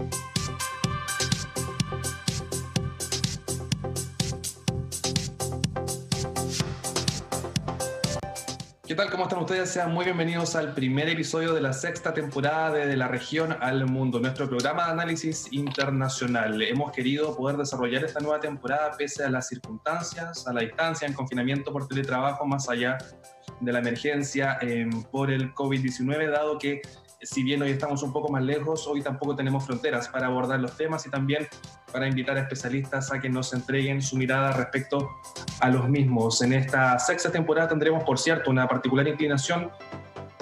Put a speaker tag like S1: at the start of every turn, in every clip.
S1: ¿Qué tal? ¿Cómo están ustedes? Sean muy bienvenidos al primer episodio de la sexta temporada de, de la región al mundo, nuestro programa de análisis internacional. Hemos querido poder desarrollar esta nueva temporada pese a las circunstancias, a la distancia, en confinamiento por teletrabajo, más allá de la emergencia eh, por el COVID-19, dado que si bien hoy estamos un poco más lejos, hoy tampoco tenemos fronteras para abordar los temas y también para invitar a especialistas a que nos entreguen su mirada respecto a los mismos. En esta sexta temporada tendremos, por cierto, una particular inclinación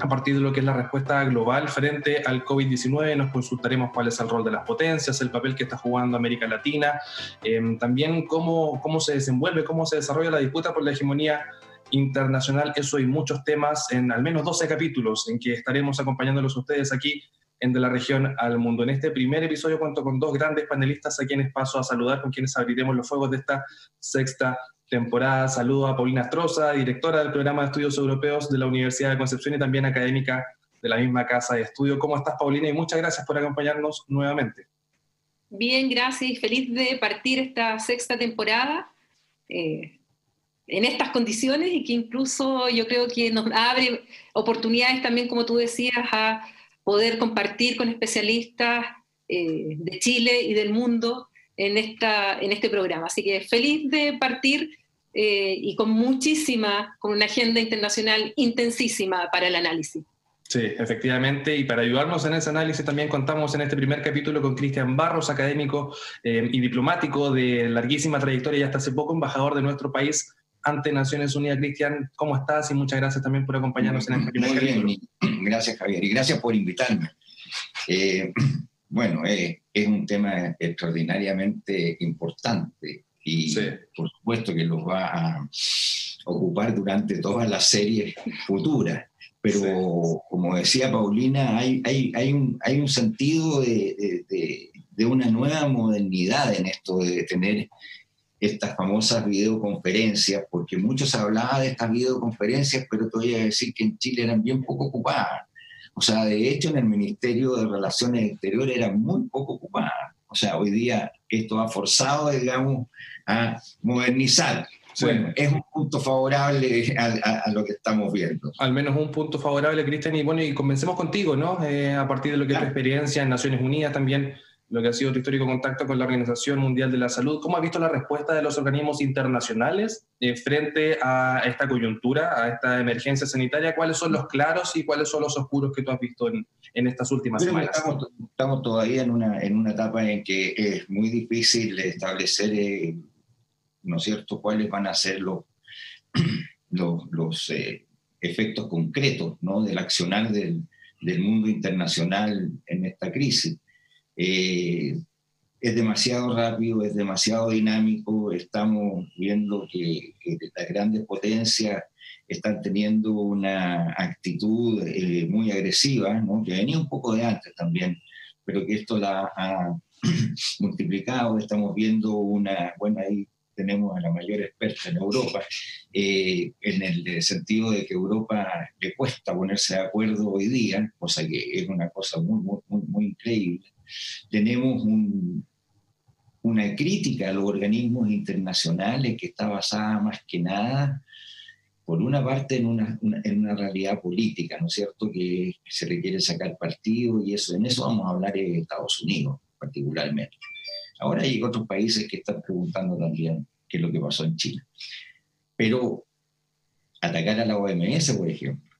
S1: a partir de lo que es la respuesta global frente al COVID-19. Nos consultaremos cuál es el rol de las potencias, el papel que está jugando América Latina, eh, también cómo, cómo se desenvuelve, cómo se desarrolla la disputa por la hegemonía internacional, eso y muchos temas en al menos 12 capítulos en que estaremos acompañándolos ustedes aquí en De la Región al Mundo. En este primer episodio cuento con dos grandes panelistas a quienes paso a saludar, con quienes abriremos los fuegos de esta sexta temporada. Saludo a Paulina Astroza, directora del programa de estudios europeos de la Universidad de Concepción y también académica de la misma casa de estudio. ¿Cómo estás, Paulina? Y muchas gracias por acompañarnos nuevamente.
S2: Bien, gracias y feliz de partir esta sexta temporada. Eh, en estas condiciones y que incluso yo creo que nos abre oportunidades también, como tú decías, a poder compartir con especialistas eh, de Chile y del mundo en, esta, en este programa. Así que feliz de partir eh, y con muchísima, con una agenda internacional intensísima para el análisis.
S1: Sí, efectivamente, y para ayudarnos en ese análisis también contamos en este primer capítulo con Cristian Barros, académico eh, y diplomático de larguísima trayectoria y hasta hace poco embajador de nuestro país ante Naciones Unidas. Cristian, ¿cómo estás? Y muchas gracias también por acompañarnos en este primer capítulo.
S3: Gracias, Javier, y gracias por invitarme. Eh, bueno, eh, es un tema extraordinariamente importante y por supuesto que los va a ocupar durante todas las series futuras. Pero como decía Paulina, hay, hay, hay, un, hay un sentido de, de, de, una nueva modernidad en esto de tener estas famosas videoconferencias, porque muchos hablaban de estas videoconferencias, pero te voy a decir que en Chile eran bien poco ocupadas. O sea, de hecho en el Ministerio de Relaciones Exteriores eran muy poco ocupadas. O sea, hoy día esto ha forzado, digamos, a modernizar. Bueno, es un punto favorable a, lo que estamos viendo.
S1: Al menos un punto favorable, Cristian. Y bueno, y comencemos contigo, ¿no? Eh, a partir de lo que es tu experiencia en Naciones Unidas también lo que ha sido tu histórico contacto con la Organización Mundial de la Salud. ¿Cómo has visto la respuesta de los organismos internacionales eh, frente a esta coyuntura, a esta emergencia sanitaria? ¿Cuáles son los claros y cuáles son los oscuros que tú has visto en, en estas últimas semanas?
S3: Estamos, todavía en una, en una etapa en que es muy difícil establecer, eh, ¿no es cierto?, cuáles van a ser los, los, los eh, efectos concretos ¿no? del accionar del, del mundo internacional en esta crisis eh, es demasiado rápido, es demasiado dinámico, estamos viendo que, las grandes potencias están teniendo una actitud eh, muy agresiva, ¿no? que venía un poco de antes también, pero que esto la ha multiplicado, estamos viendo una, bueno, ahí tenemos a la mayor experta en Europa, eh, en el sentido de que Europa le cuesta ponerse de acuerdo hoy día, cosa que es una cosa muy, muy, muy, muy increíble tenemos una crítica a los organismos internacionales que está basada más que nada, por una parte, en una, realidad política, ¿no es cierto?, que se requiere sacar partido y eso, en eso vamos a hablar de Estados Unidos particularmente. Ahora hay otros países que están preguntando también qué es lo que pasó en Chile. Pero atacar a la OMS, por ejemplo,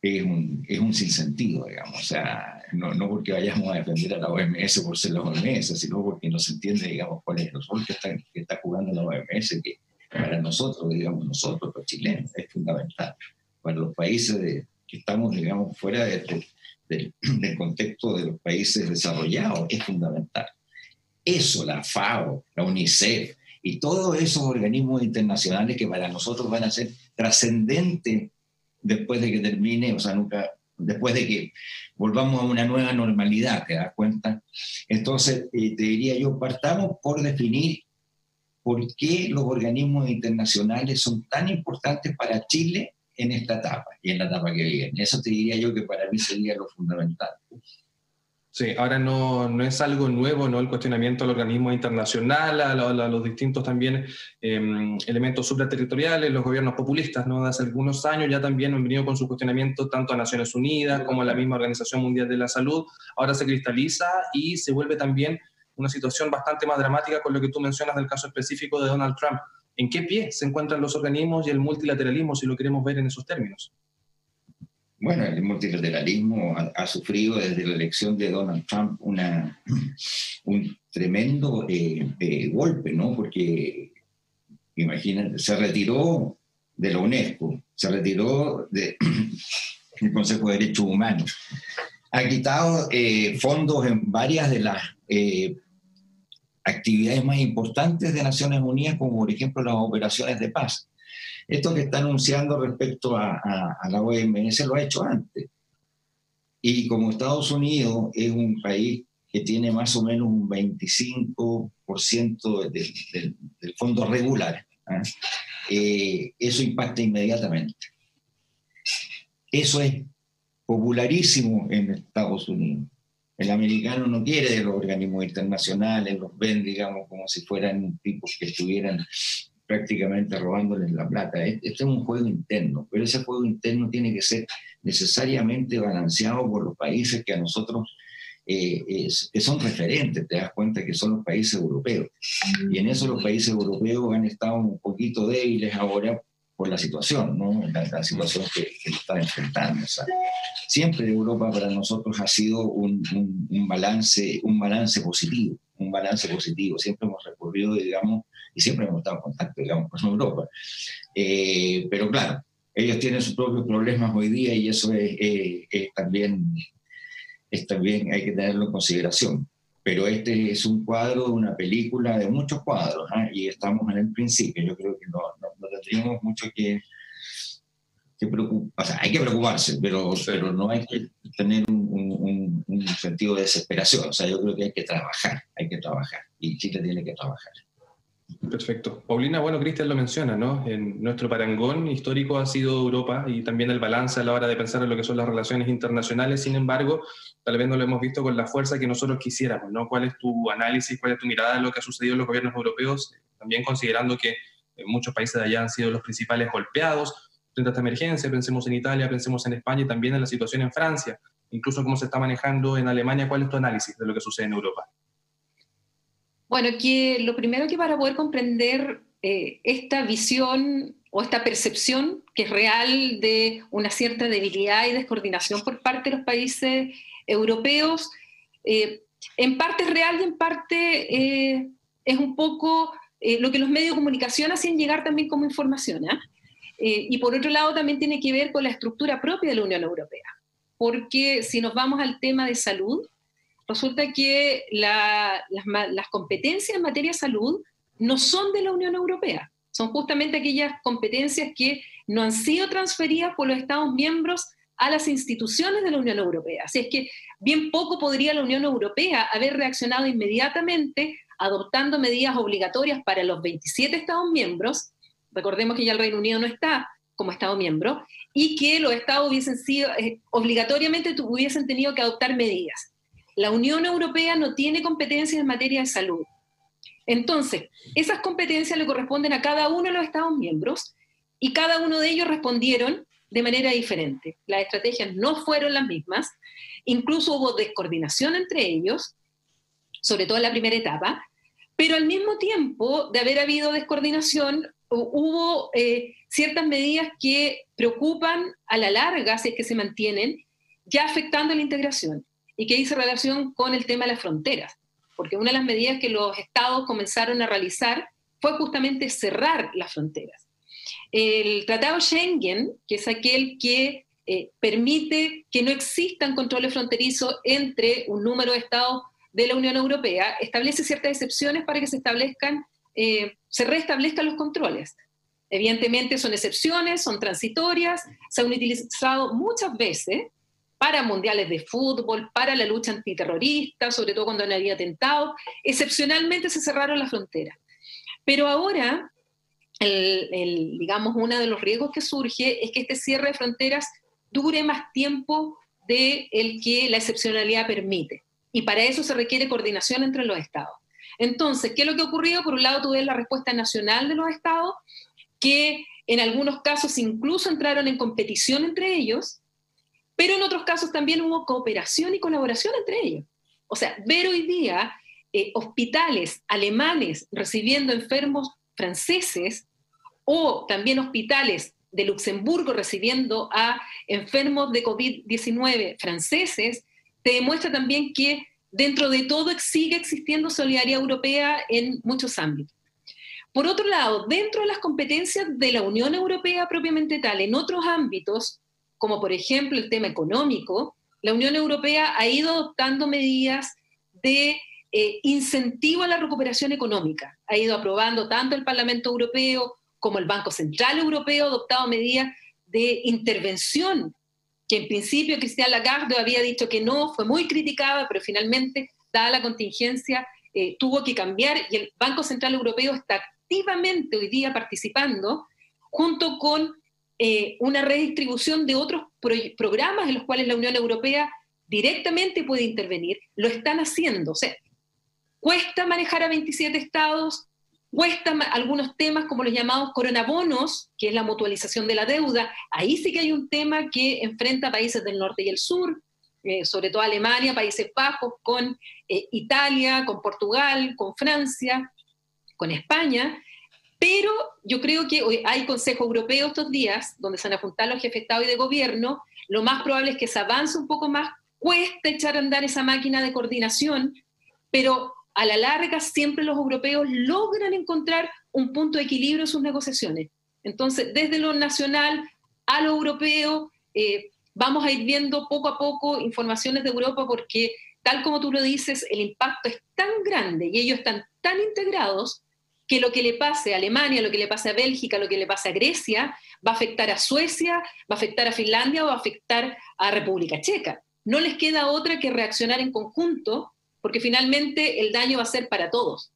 S3: es un, es un sinsentido, digamos. O sea, no, no, porque vayamos a defender a la OMS por ser la OMS, sino porque no se entiende, digamos, cuál es el rol que está, que está jugando la OMS, que para nosotros, digamos, nosotros, los chilenos, es fundamental. Para los países que estamos, digamos, fuera de, del contexto de los países desarrollados, es fundamental. Eso, la FAO, la UNICEF y todos esos organismos internacionales que para nosotros van a ser trascendentes después de que termine, o sea, nunca, después de que volvamos a una nueva normalidad, ¿te das cuenta? Entonces, eh, te diría yo, partamos por definir por qué los organismos internacionales son tan importantes para Chile en esta etapa y en la etapa que viene. Eso te diría yo que para mí sería lo fundamental.
S1: Sí, ahora no, no, es algo nuevo, ¿no? El cuestionamiento al organismo internacional, a, los distintos también em, elementos supraterritoriales, los gobiernos populistas, ¿no? Hace algunos años ya también han venido con su cuestionamiento tanto a Naciones Unidas como a la misma Organización Mundial de la Salud. Ahora se cristaliza y se vuelve también una situación bastante más dramática con lo que tú mencionas del caso específico de Donald Trump. ¿En qué pie se encuentran los organismos y el multilateralismo, si lo queremos ver en esos términos?
S3: Bueno, el multilateralismo ha, sufrido desde la elección de Donald Trump una, un tremendo eh, eh, golpe, ¿no? Porque, imagínate, se retiró de la UNESCO, se retiró del Consejo de Derechos Humanos, ha quitado eh, fondos en varias de las actividades más importantes de Naciones Unidas, como por ejemplo las operaciones de paz. Esto que está anunciando respecto a, la OMS lo ha hecho antes. Y como Estados Unidos es un país que tiene más o menos un 25% del, fondo regular, ¿ah? eh, eso impacta inmediatamente. Eso es popularísimo en Estados Unidos. El americano no quiere de los organismos internacionales, los ven, digamos, como si fueran tipos que estuvieran prácticamente robándoles la plata. Este es un juego interno, pero ese juego interno tiene que ser necesariamente balanceado por los países que a nosotros eh, son referentes, te das cuenta que son los países europeos. Y en eso los países europeos han estado un poquito débiles ahora por la situación, ¿no? la, situación que, que están enfrentando. siempre Europa para nosotros ha sido un, un, balance, un balance positivo, un balance positivo. Siempre hemos recurrido, digamos, y siempre hemos estado en contacto, digamos, con Europa. Eh, pero claro, ellos tienen sus propios problemas hoy día y eso es, también, es también, hay que tenerlo en consideración. Pero este es un cuadro una película de muchos cuadros ¿ah? y estamos en el principio. Yo creo que no, no, tendríamos mucho que, que preocupar. O sea, hay que preocuparse, pero, pero no hay que tener un, un sentido de desesperación. O sea, yo creo que hay que trabajar, hay que trabajar y Chile tiene que trabajar.
S1: Perfecto. Paulina, bueno, Cristian lo menciona, ¿no? En nuestro parangón histórico ha sido Europa y también el balance a la hora de pensar en lo que son las relaciones internacionales. Sin embargo, tal vez no lo hemos visto con la fuerza que nosotros quisiéramos, ¿no? ¿Cuál es tu análisis, cuál es tu mirada de lo que ha sucedido en los gobiernos europeos? También considerando que muchos países de allá han sido los principales golpeados frente a esta emergencia. Pensemos en Italia, pensemos en España y también en la situación en Francia. Incluso cómo se está manejando en Alemania. ¿Cuál es tu análisis de lo que sucede en Europa?
S2: Bueno, que lo primero que para poder comprender eh, esta visión o esta percepción que es real de una cierta debilidad y descoordinación por parte de los países europeos, eh, en parte es real y en parte eh, es un poco lo que los medios de comunicación hacen llegar también como información. ¿ah? y por otro lado también tiene que ver con la estructura propia de la Unión Europea, porque si nos vamos al tema de salud, resulta que las, competencias en materia de salud no son de la Unión Europea, son justamente aquellas competencias que no han sido transferidas por los Estados miembros a las instituciones de la Unión Europea. Así es que bien poco podría la Unión Europea haber reaccionado inmediatamente adoptando medidas obligatorias para los 27 Estados miembros. Recordemos que ya el Reino Unido no está como Estado miembro y que los Estados hubiesen sido, eh, obligatoriamente hubiesen tenido que adoptar medidas. La Unión Europea no tiene competencias en materia de salud. Entonces, esas competencias le corresponden a cada uno de los Estados miembros y cada uno de ellos respondieron de manera diferente. Las estrategias no fueron las mismas, incluso hubo descoordinación entre ellos, sobre todo en la primera etapa, pero al mismo tiempo de haber habido descoordinación, hubo eh, ciertas medidas que preocupan a la larga, si es que se mantienen, ya afectando la integración y que dice relación con el tema de las fronteras, porque una de las medidas que los estados comenzaron a realizar fue justamente cerrar las fronteras. El Tratado Schengen, que es aquel que eh, permite que no existan controles fronterizos entre un número de estados de la Unión Europea, establece ciertas excepciones para que se establezcan, eh, se restablezcan los controles. Evidentemente son excepciones, son transitorias, se han utilizado muchas veces para mundiales de fútbol, para la lucha antiterrorista, sobre todo cuando no había atentado. Excepcionalmente se cerraron las fronteras. Pero ahora, el, digamos, uno de los riesgos que surge es que este cierre de fronteras dure más tiempo de el que la excepcionalidad permite. y para eso se requiere coordinación entre los estados. Entonces, ¿qué es lo que ha ocurrido? Por un lado, tuve la respuesta nacional de los estados, que en algunos casos incluso entraron en competición entre ellos, pero en otros casos también hubo cooperación y colaboración entre ellos. O sea, ver hoy día eh, hospitales alemanes recibiendo enfermos franceses o también hospitales de Luxemburgo recibiendo a enfermos de COVID-19 franceses, te demuestra también que dentro de todo sigue existiendo solidaridad europea en muchos ámbitos. Por otro lado, dentro de las competencias de la Unión Europea propiamente tal, en otros ámbitos, como por ejemplo el tema económico, la Unión Europea ha ido adoptando medidas de eh, incentivo a la recuperación económica. Ha ido aprobando tanto el Parlamento Europeo como el Banco Central Europeo, adoptado medidas de intervención que en principio Cristian Lagarde había dicho que no, fue muy criticada, pero finalmente, dada la contingencia, eh, tuvo que cambiar y el Banco Central Europeo está activamente hoy día participando junto con eh, una redistribución de otros programas en los cuales la Unión Europea directamente puede intervenir, lo están haciendo. Cuesta manejar a 27 estados, cuesta algunos temas como los llamados coronabonos, que es la mutualización de la deuda. Ahí sí que hay un tema que enfrenta países del norte y el sur, eh, sobre todo Alemania, Países Bajos, con eh, Italia, con Portugal, con Francia, con España. Pero yo creo que hoy hay Consejo Europeo estos días, donde se van a juntar los jefes de Estado y de Gobierno. Lo más probable es que se avance un poco más, cuesta echar a andar esa máquina de coordinación, pero a la larga siempre los europeos logran encontrar un punto de equilibrio en sus negociaciones. Entonces, desde lo nacional a lo europeo, eh, vamos a ir viendo poco a poco informaciones de Europa porque, tal como tú lo dices, el impacto es tan grande y ellos están tan integrados que lo que le pase a Alemania, lo que le pase a Bélgica, lo que le pase a Grecia, va a afectar a Suecia, va a afectar a Finlandia o va a afectar a República Checa. No les queda otra que reaccionar en conjunto porque finalmente el daño va a ser para todos.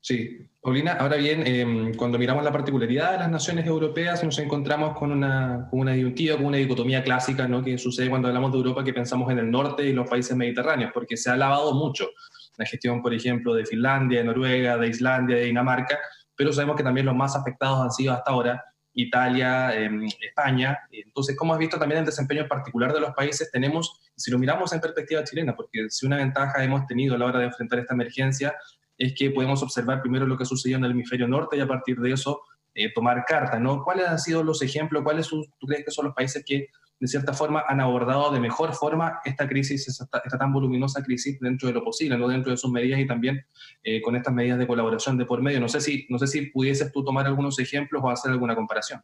S1: Sí, Paulina, ahora bien, em, cuando miramos la particularidad de las naciones europeas, nos encontramos con una, con una disyuntiva, con una dicotomía clásica, ¿no? que sucede cuando hablamos de Europa, que pensamos en el norte y los países mediterráneos, porque se ha lavado mucho la gestión, por ejemplo, de Finlandia, de Noruega, de Islandia, de Dinamarca, pero sabemos que también los más afectados han sido hasta ahora Italia, em, España. Entonces, como has visto también el desempeño particular de los países, tenemos, si lo miramos en perspectiva chilena, porque si una ventaja hemos tenido a la hora de enfrentar esta emergencia es que podemos observar primero lo que sucedió en el hemisferio norte y a partir de eso eh, tomar carta, ¿no? ¿Cuáles han sido los ejemplos? ¿Cuáles tú crees que son los países que de cierta forma han abordado de mejor forma esta crisis, esta, tan voluminosa crisis dentro de lo posible, no dentro de sus medidas y también eh, con estas medidas de colaboración de por medio. No sé, si, no sé si pudieses tú tomar algunos ejemplos o hacer alguna comparación.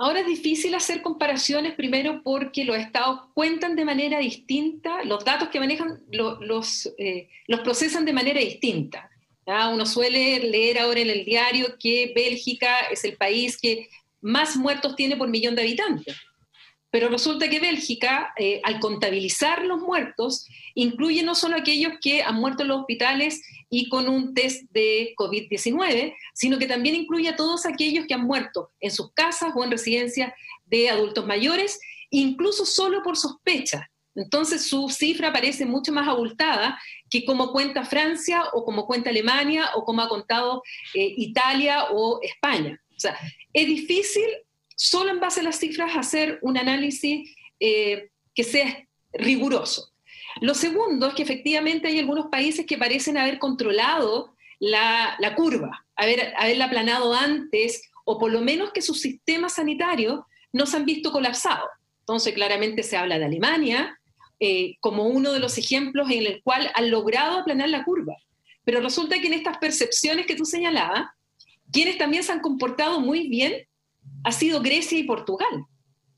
S2: Ahora es difícil hacer comparaciones, primero porque los estados cuentan de manera distinta, los datos que manejan eh, los procesan de manera distinta. Uno suele leer ahora en el diario que Bélgica es el país que más muertos tiene por millón de habitantes. Pero resulta que Bélgica, eh, al contabilizar los muertos, incluye no solo aquellos que han muerto en los hospitales y con un test de COVID-19, sino que también incluye a todos aquellos que han muerto en sus casas o en residencias de adultos mayores, incluso solo por sospecha. Entonces su cifra parece mucho más abultada que como cuenta Francia o como cuenta Alemania o como ha contado eh, Italia o España. O sea, es difícil solo en base a las cifras hacer un análisis eh, que sea riguroso. Lo segundo es que efectivamente hay algunos países que parecen haber controlado la, curva, haber, haberla aplanado antes, o por lo menos que sus sistemas sanitarios no se han visto colapsados. Entonces, claramente se habla de Alemania eh, como uno de los ejemplos en el cual han logrado aplanar la curva. Pero resulta que en estas percepciones que tú señalabas, quienes también se han comportado muy bien ha sido Grecia y Portugal.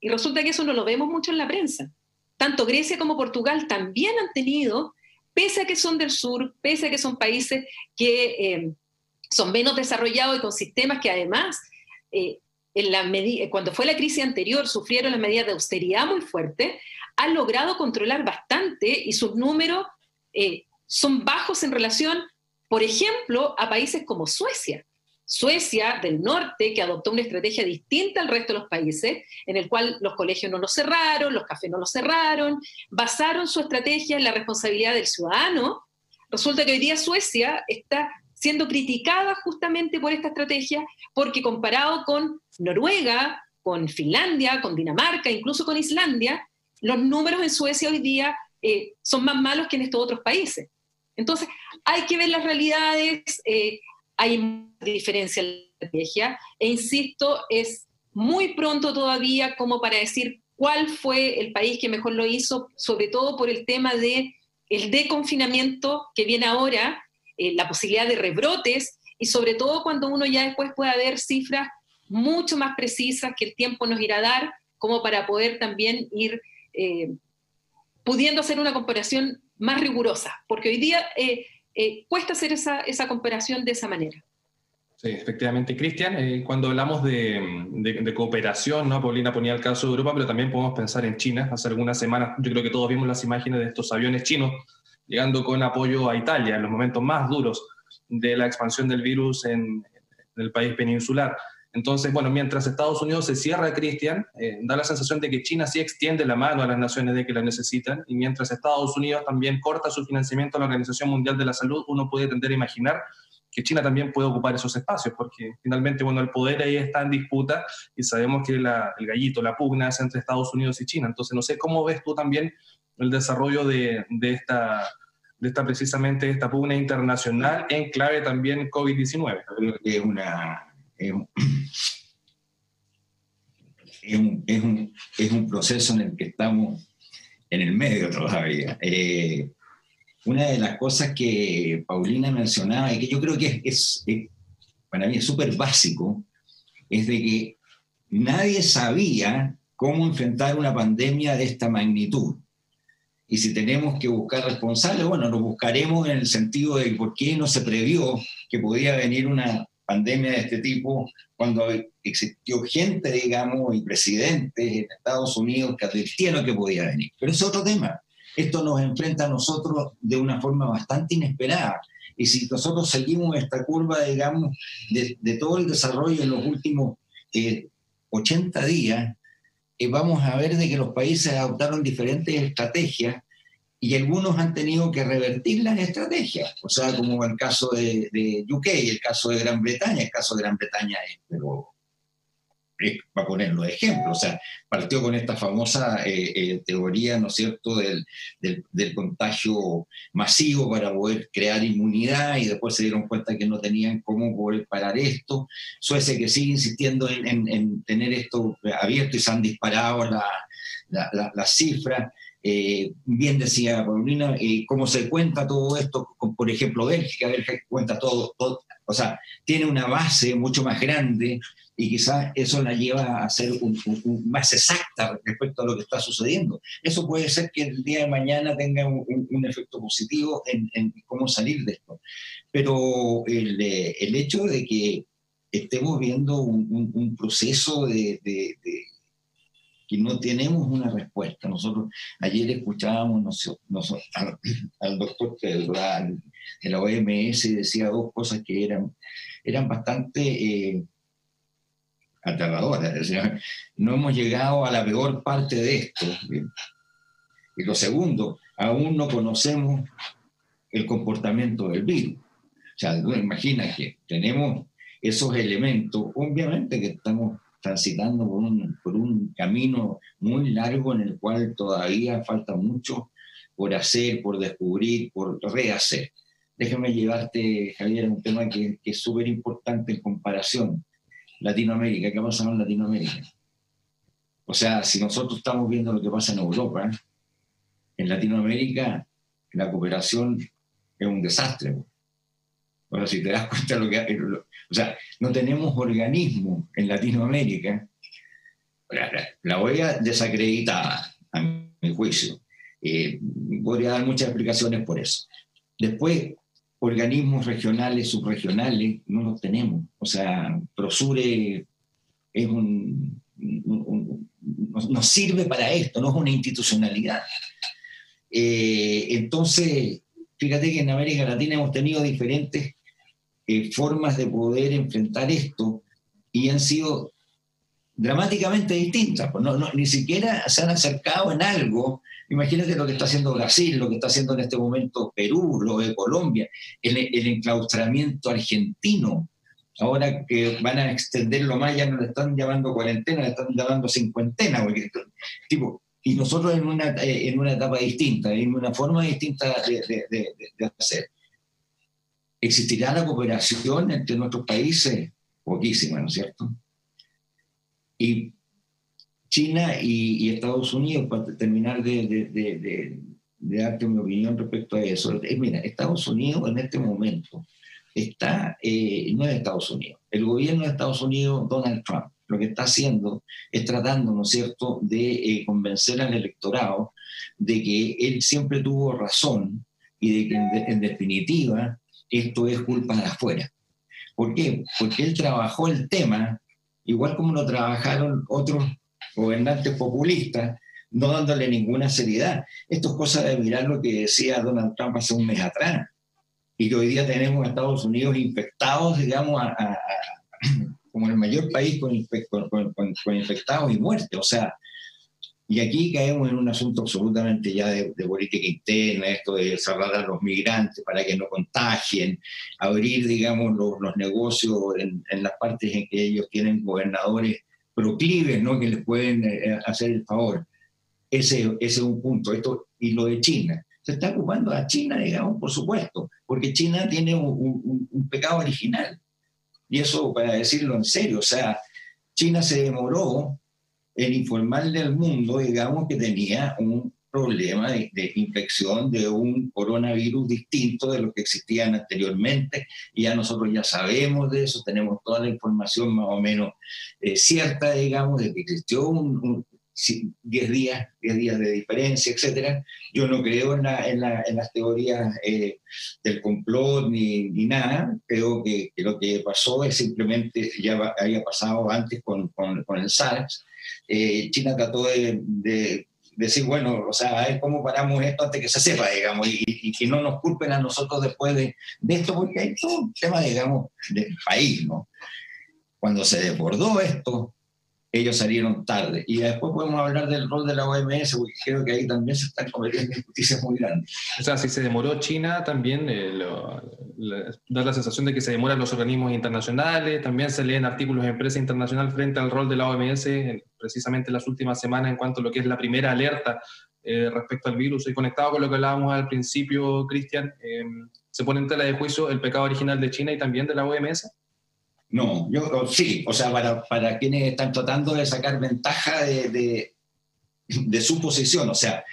S2: Y resulta que eso no lo vemos mucho en la prensa. Tanto Grecia como Portugal también han tenido, pese a que son del sur, pese a que son países que eh, son menos desarrollados y con sistemas que además, eh, cuando fue la crisis anterior, sufrieron las medidas de austeridad muy fuertes, han logrado controlar bastante y sus números eh, son bajos en relación, por ejemplo, a países como Suecia. Suecia del norte, que adoptó una estrategia distinta al resto de los países, en el cual los colegios no los cerraron, los cafés no los cerraron, basaron su estrategia en la responsabilidad del ciudadano. Resulta que hoy día Suecia está siendo criticada justamente por esta estrategia, porque comparado con Noruega, con Finlandia, con Dinamarca, incluso con Islandia, los números en Suecia hoy día eh, son más malos que en estos otros países. Entonces, hay que ver las realidades, eh, hay diferencia en la estrategia, e insisto, es muy pronto todavía como para decir cuál fue el país que mejor lo hizo, sobre todo por el tema de el deconfinamiento que viene ahora, eh, la posibilidad de rebrotes, y sobre todo cuando uno ya después pueda ver cifras mucho más precisas que el tiempo nos irá a dar, como para poder también ir eh, pudiendo hacer una comparación más rigurosa, porque hoy día eh, eh, cuesta hacer esa, esa, comparación de esa manera.
S1: Sí, efectivamente. Cristian, eh, cuando hablamos de, de, cooperación, ¿no? Paulina ponía el caso de Europa, pero también podemos pensar en China. Hace algunas semanas, yo creo que todos vimos las imágenes de estos aviones chinos llegando con apoyo a Italia en los momentos más duros de la expansión del virus en el país peninsular. Entonces, bueno, mientras Estados Unidos se cierra, Cristian, eh, da la sensación de que China sí extiende la mano a las naciones de que la necesitan, y mientras Estados Unidos también corta su financiamiento a la Organización Mundial de la Salud, uno puede tender a imaginar que China también puede ocupar esos espacios, porque finalmente, bueno, el poder ahí está en disputa y sabemos que el gallito, la pugna es entre Estados Unidos y China. Entonces, no sé cómo ves tú también el desarrollo de, de esta de esta precisamente esta pugna internacional en clave también COVID-19.
S3: Creo que es una es un, es, un, es un, proceso en el que estamos en el medio todavía. Eh, una de las cosas que Paulina mencionaba y que yo creo que es, para mí es súper básico, es de que nadie sabía cómo enfrentar una pandemia de esta magnitud. Y si tenemos que buscar responsables, bueno, lo buscaremos en el sentido de por qué no se previó que podía venir una, pandemia de este tipo, cuando existió gente, digamos, y presidentes en Estados Unidos que advirtieron que podía venir. Pero es otro tema. Esto nos enfrenta a nosotros de una forma bastante inesperada. Y si nosotros seguimos esta curva, digamos, de, todo el desarrollo en los últimos eh, 80 días, eh, vamos a ver de que los países adoptaron diferentes estrategias y algunos han tenido que revertir las estrategias, o sea, como el caso de, de UK, el caso de Gran Bretaña, el caso de Gran Bretaña es, pero es para ponerlo de ejemplo, o sea, partió con esta famosa eh, eh, teoría, ¿no es cierto?, del, del, del, contagio masivo para poder crear inmunidad y después se dieron cuenta que no tenían cómo poder parar esto. Suecia que sigue insistiendo en, en, en tener esto abierto y se han disparado las la, la, la cifras. Eh, bien decía Paulina, eh, cómo se cuenta todo esto, con, por ejemplo, Bélgica, Bélgica cuenta todo, todo, o sea, tiene una base mucho más grande y quizás eso la lleva a ser un, un, más exacta respecto a lo que está sucediendo. Eso puede ser que el día de mañana tenga un, un efecto positivo en, en, cómo salir de esto. Pero el, el hecho de que estemos viendo un, proceso de, de, de que no tenemos una respuesta. Nosotros ayer escuchábamos al, doctor Pedro de la OMS y decía dos cosas que eran, eran bastante eh, aterradoras. No hemos llegado a la peor parte de esto. Y lo segundo, aún no conocemos el comportamiento del virus. O sea, imagina que tenemos esos elementos, obviamente que estamos transitando por un, por un camino muy largo en el cual todavía falta mucho por hacer, por descubrir, por rehacer. Déjame llevarte, Javier, a un tema que, que es súper importante en comparación. Latinoamérica, ¿qué ha pasado en Latinoamérica? O sea, si nosotros estamos viendo lo que pasa en Europa, en Latinoamérica la cooperación es un desastre. Ahora, si te das cuenta lo que... O sea, no tenemos organismos en Latinoamérica. La, OEA desacreditada, a mi juicio. Eh, podría dar muchas explicaciones por eso. Después, organismos regionales, subregionales, no los tenemos. O sea, Prosure es un, nos sirve para esto, no es una institucionalidad. Eh, entonces, fíjate que en América Latina hemos tenido diferentes eh, formas de poder enfrentar esto y han sido dramáticamente distintas. Pues no, ni siquiera se han acercado en algo. Imagínate lo que está haciendo Brasil, lo que está haciendo en este momento Perú, lo de Colombia, el, enclaustramiento argentino. Ahora que van a extenderlo más, ya no le están llamando cuarentena, le están llamando cincuentena. Porque, y nosotros en una, eh, en una etapa distinta, en una forma distinta de, de, de hacer. ¿Existirá la cooperación entre nuestros países? Poquísima, ¿no es cierto? Y China y, Estados Unidos, para terminar de, darte mi opinión respecto a eso, es, mira, Estados Unidos en este momento está, eh, no es Estados Unidos, el gobierno de Estados Unidos, Donald Trump, lo que está haciendo es tratando, ¿no es cierto?, de eh, convencer al electorado de que él siempre tuvo razón y de que en definitiva esto es culpa de afuera. ¿Por qué? Porque él trabajó el tema, igual como lo trabajaron otros gobernantes populistas, no dándole ninguna seriedad. Esto es cosa de mirar lo que decía Donald Trump hace un mes atrás, y que hoy día tenemos a Estados Unidos infectados, digamos, como el mayor país con, con infectados y muertes. O sea, y aquí caemos en un asunto absolutamente ya de, política interna, esto de cerrar a los migrantes para que no contagien, abrir, digamos, los, negocios en, las partes en que ellos tienen gobernadores proclives, ¿no? Que les pueden eh, hacer el favor. Ese, ese es un punto. Esto, y lo de China. Se está ocupando a China, digamos, por supuesto, porque China tiene un, un pecado original. Y eso para decirlo en serio, o sea, China se demoró el informarle al mundo, digamos, que tenía un problema de, infección de un coronavirus distinto de lo que existían anteriormente, y ya nosotros ya sabemos de eso, tenemos toda la información más o menos eh, cierta, digamos, de que existió un, 10 días, 10 días de diferencia, etcétera. Yo no creo en, en, las teorías eh, del complot ni, ni, nada. Creo que, lo que pasó es simplemente, ya había pasado antes con, con, con el SARS, eh, China trató de, decir, bueno, o sea, a ver cómo paramos esto antes que se sepa, digamos, y, que no nos culpen a nosotros después de, esto, porque hay todo un tema, digamos, del país, ¿no? Cuando se desbordó esto, ellos salieron tarde. Y después podemos hablar del rol de la OMS, porque creo que ahí también se están cometiendo injusticias muy grandes.
S1: O sea, si se demoró China, también eh, da la sensación de que se demoran los organismos internacionales, también se leen artículos de prensa internacional frente al rol de la OMS, precisamente en las últimas semanas, en cuanto a lo que es la primera alerta eh, respecto al virus. Y conectado con lo que hablábamos al principio, Cristian, eh, ¿se pone en tela de juicio el pecado original de China y también de la OMS?
S3: No, yo sí, o sea, para, para quienes están tratando de sacar ventaja de, de, su posición, o sea,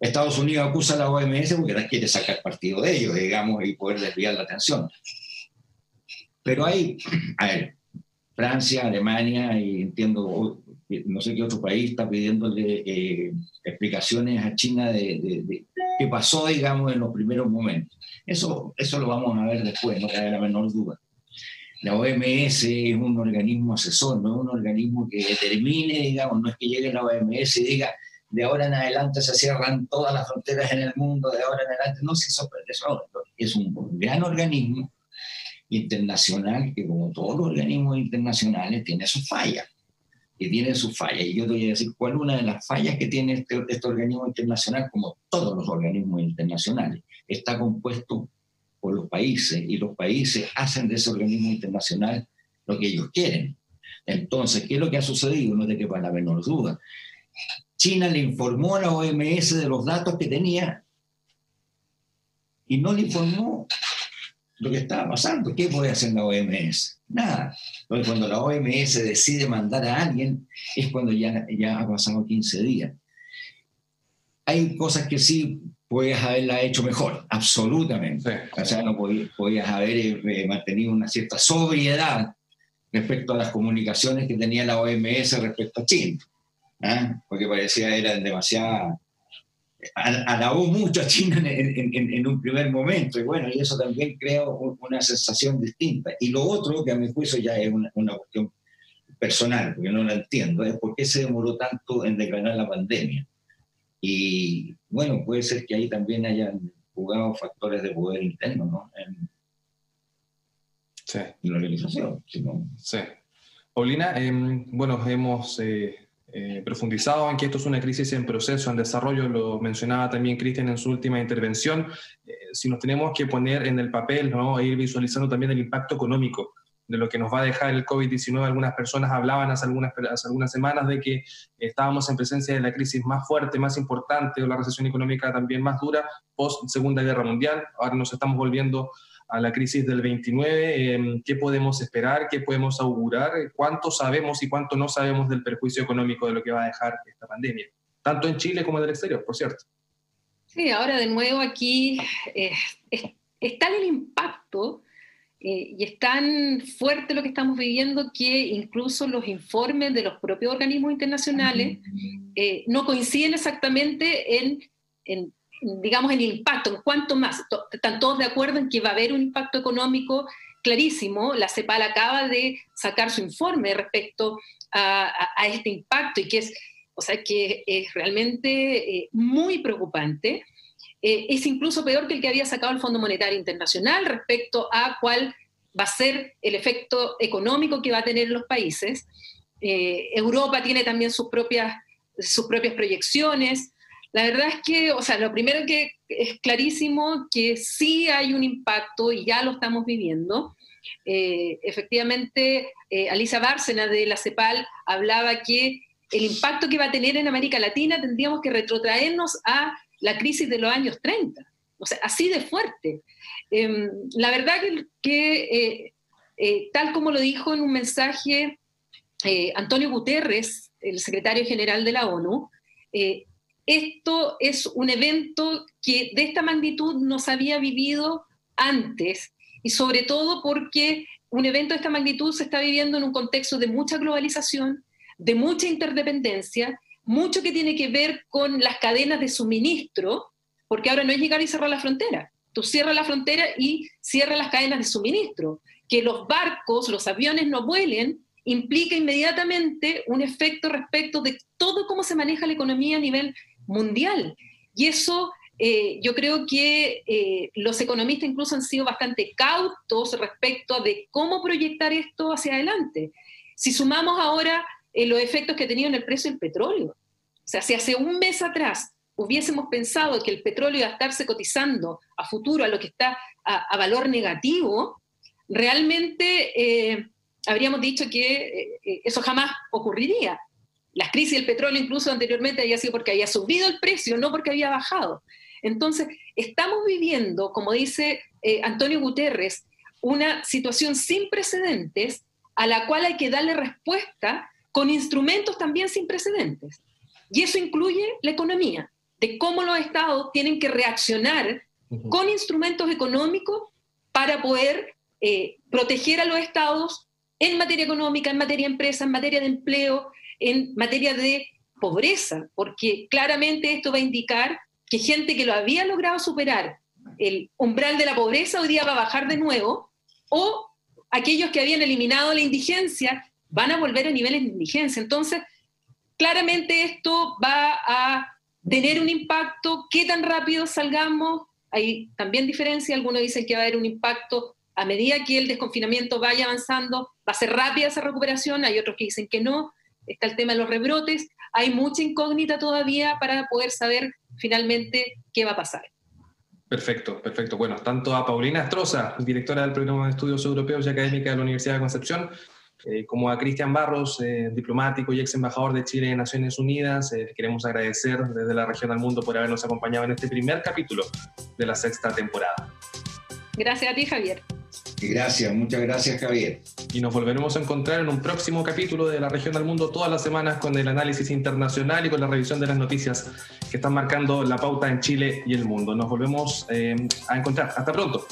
S3: Estados Unidos acusa a la OMS porque quiere sacar partido de ellos, digamos, y poder desviar la atención. Pero hay, a ver, Francia, Alemania, y entiendo, no sé qué otro país está pidiéndole eh, explicaciones a China de, de, qué pasó, digamos, en los primeros momentos. Eso, eso lo vamos a ver después, no cabe la menor duda. La OMS es un organismo asesor, no es un organismo que determine, digamos, no es que llegue la OMS y diga, de ahora en adelante se cierran todas las fronteras en el mundo, de ahora en adelante, no, si eso, es un gran organismo internacional que como todos los organismos internacionales tiene sus fallas, que tiene sus fallas. Y yo te voy a decir cuál una de las fallas que tiene este, este organismo internacional, como todos los organismos internacionales. Está compuesto los países y los países hacen de ese organismo internacional lo que ellos quieren. Entonces, ¿qué es lo que ha sucedido? No te quepa la menor duda. China le informó a la OMS de los datos que tenía y no le informó lo que estaba pasando. ¿Qué puede hacer la OMS? Nada. Entonces, cuando la OMS decide mandar a alguien, es cuando ya, ya ha pasado 15 días. Hay cosas que sí podías haberla hecho mejor, absolutamente. O sea, no podías, haber eh, mantenido una cierta sobriedad respecto a las comunicaciones que tenía la OMS respecto a China, ¿ah? porque parecía eran demasiado... Alabó mucho a China en, un primer momento, y bueno, y eso también crea una sensación distinta. Y lo otro, que a mi juicio ya es una, una cuestión personal, porque no la entiendo, es por qué se demoró tanto en declarar la pandemia. Y bueno, puede ser que ahí también hayan jugado factores de poder interno, ¿no? sí. la organización. Sino...
S1: Sí. Paulina, em, bueno, hemos eh, eh, profundizado en que esto es una crisis en proceso, en desarrollo, lo mencionaba también Cristian en su última intervención. Eh, si nos tenemos que poner en el papel, ¿no? E ir visualizando también el impacto económico de lo que nos va a dejar el COVID-19. Algunas personas hablaban hace algunas, semanas de que estábamos en presencia de la crisis más fuerte, más importante, o la recesión económica también más dura post Segunda Guerra Mundial. Ahora nos estamos volviendo a la crisis del 29, em, ¿qué podemos esperar? ¿Qué podemos augurar? ¿Cuánto sabemos y cuánto no sabemos del perjuicio económico de lo que va a dejar esta pandemia? Tanto en Chile como en el exterior, por cierto.
S2: Sí, ahora de nuevo aquí eh, el impacto eh, y es tan fuerte lo que estamos viviendo que incluso los informes de los propios organismos internacionales eh, no coinciden exactamente en, en digamos, en el impacto, en cuánto más. Están todos de acuerdo en que va a haber un impacto económico clarísimo. La CEPAL acaba de sacar su informe respecto a, este impacto y que es, o sea, que es realmente eh, muy preocupante. Eh, es incluso peor que el que había sacado el Fondo Monetario Internacional respecto a cuál va a ser el efecto económico que va a tener los países. Eh, Europa tiene también sus propias, sus propias proyecciones. La verdad es que, o sea, lo primero que es clarísimo que sí hay un impacto y ya lo estamos viviendo. Eh, efectivamente, Alisa Bárcena de la CEPAL hablaba que el impacto que va a tener en América Latina tendríamos que retrotraernos a la crisis de los años 30, o sea, así de fuerte. Em, la verdad que, eh, tal como lo dijo en un mensaje Antonio Guterres, el secretario general de la ONU, esto es un evento que de esta magnitud no se había vivido antes y sobre todo porque un evento de esta magnitud se está viviendo en un contexto de mucha globalización, de mucha interdependencia, mucho que tiene que ver con las cadenas de suministro, porque ahora no es llegar y cerrar la frontera. Tú cierras la frontera y cierras las cadenas de suministro. Que los barcos, los aviones no vuelen, implica inmediatamente un efecto respecto de todo cómo se maneja la economía a nivel mundial. Y eso eh, yo creo que eh, los economistas incluso han sido bastante cautos respecto de cómo proyectar esto hacia adelante. Si sumamos ahora eh, los efectos que ha tenido en el precio del petróleo, o sea, si hace un mes atrás hubiésemos pensado que el petróleo iba a estarse cotizando a futuro a lo que está a, valor negativo, realmente habríamos dicho que eso jamás ocurriría las crisis del petróleo incluso anteriormente había sido porque había subido el precio, no porque había bajado. Entonces, estamos viviendo, como dice eh, Antonio Guterres, una situación sin precedentes a la cual hay que darle respuesta con instrumentos también sin precedentes. Y eso incluye la economía, de cómo los estados tienen que reaccionar con instrumentos económicos para poder eh, proteger a los estados en materia económica, en materia de empresa, en materia de empleo, en materia de pobreza, porque claramente esto va a indicar que gente que lo había logrado superar el umbral de la pobreza hoy día va a bajar de nuevo, o aquellos que habían eliminado la indigencia van a volver a niveles de indigencia. Entonces, claramente esto va a tener un impacto, qué tan rápido salgamos, hay también diferencia, algunos dicen que va a haber un impacto a medida que el desconfinamiento vaya avanzando, va a ser rápida esa recuperación, hay otros que dicen que no, está el tema de los rebrotes, hay mucha incógnita todavía para poder saber finalmente qué va a pasar.
S1: Perfecto, perfecto. Bueno, tanto a Paulina Astroza, directora del Programa de Estudios Europeos y Académica de la Universidad de Concepción, eh, como a Cristian Barros, eh, diplomático y ex embajador de Chile en Naciones Unidas. Eh, queremos agradecer desde la región al mundo por habernos acompañado en este primer capítulo de la sexta temporada.
S2: Gracias a ti, Javier.
S3: Gracias, muchas gracias Javier.
S1: Y nos volveremos a encontrar en un próximo capítulo de La región del mundo todas las semanas con el análisis internacional y con la revisión de las noticias que están marcando la pauta en Chile y el mundo. Nos volvemos eh, a encontrar. Hasta pronto.